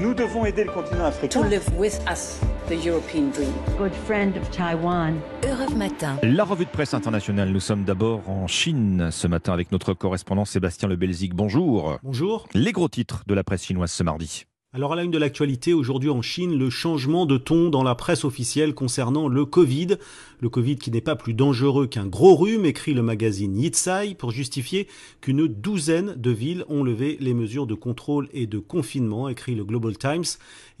Nous devons aider le continent africain. To live with us, the European dream. Good friend of Taiwan. Europe Matin. La revue de presse internationale. Nous sommes d'abord en Chine ce matin avec notre correspondant Sébastien Le Belzic. Bonjour. Bonjour. Les gros titres de la presse chinoise ce mardi. Alors à la une de l'actualité, aujourd'hui en Chine, le changement de ton dans la presse officielle concernant le Covid. Le Covid qui n'est pas plus dangereux qu'un gros rhume, écrit le magazine Yitsai, pour justifier qu'une douzaine de villes ont levé les mesures de contrôle et de confinement, écrit le Global Times.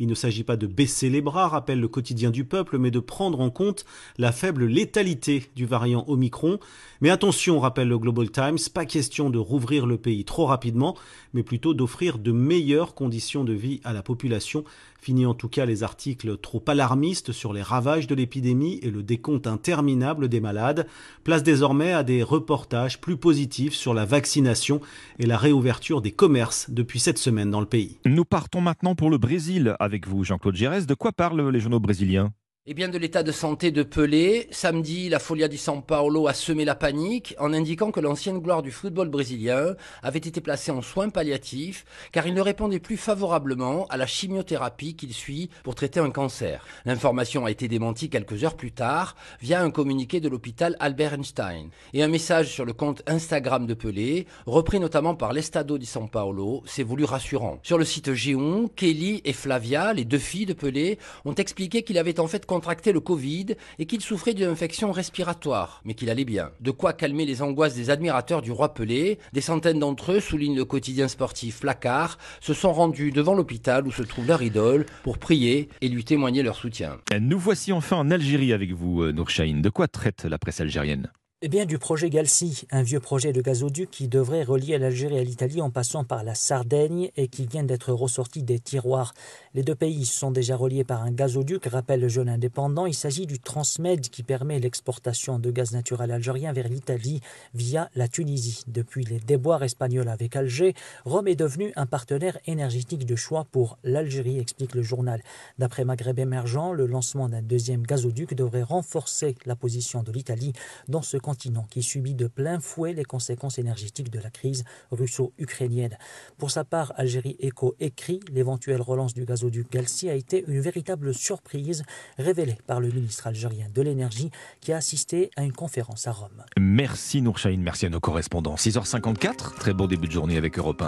Il ne s'agit pas de baisser les bras, rappelle le quotidien du peuple, mais de prendre en compte la faible létalité du variant Omicron. Mais attention, rappelle le Global Times, pas question de rouvrir le pays trop rapidement, mais plutôt d'offrir de meilleures conditions de vie à la population. Fini en tout cas les articles trop alarmistes sur les ravages de l'épidémie et le décompte interminable des malades. Place désormais à des reportages plus positifs sur la vaccination et la réouverture des commerces depuis cette semaine dans le pays. Nous partons maintenant pour le Brésil avec vous, Jean-Claude Gérès. De quoi parlent les journaux brésiliens? Eh bien, de l'état de santé de Pelé, samedi, la Folia di São Paulo a semé la panique en indiquant que l'ancienne gloire du football brésilien avait été placée en soins palliatifs car il ne répondait plus favorablement à la chimiothérapie qu'il suit pour traiter un cancer. L'information a été démentie quelques heures plus tard via un communiqué de l'hôpital Albert Einstein et un message sur le compte Instagram de Pelé, repris notamment par l'Estado di São Paulo, s'est voulu rassurant. Sur le site G1, Kelly et Flavia, les deux filles de Pelé, ont expliqué qu'il avait en fait contracté le Covid et qu'il souffrait d'une infection respiratoire, mais qu'il allait bien. De quoi calmer les angoisses des admirateurs du roi Pelé. Des centaines d'entre eux, souligne le quotidien sportif Placard, se sont rendus devant l'hôpital où se trouve leur idole pour prier et lui témoigner leur soutien. Nous voici enfin en Algérie avec vous, Nour De quoi traite la presse algérienne? Eh bien, du projet Galsi, un vieux projet de gazoduc qui devrait relier l'Algérie à l'Italie en passant par la Sardaigne et qui vient d'être ressorti des tiroirs. Les deux pays sont déjà reliés par un gazoduc, rappelle le jeune indépendant. Il s'agit du Transmed qui permet l'exportation de gaz naturel algérien vers l'Italie via la Tunisie. Depuis les déboires espagnols avec Alger, Rome est devenu un partenaire énergétique de choix pour l'Algérie, explique le journal. D'après Maghreb émergent, le lancement d'un deuxième gazoduc devrait renforcer la position de l'Italie dans ce contexte qui subit de plein fouet les conséquences énergétiques de la crise russo-ukrainienne. Pour sa part, Algérie Eco écrit l'éventuelle relance du gazoduc Galsi a été une véritable surprise révélée par le ministre algérien de l'énergie qui a assisté à une conférence à Rome. Merci Nourchaïn, merci à nos correspondants. 6h54, très beau début de journée avec Europe 1.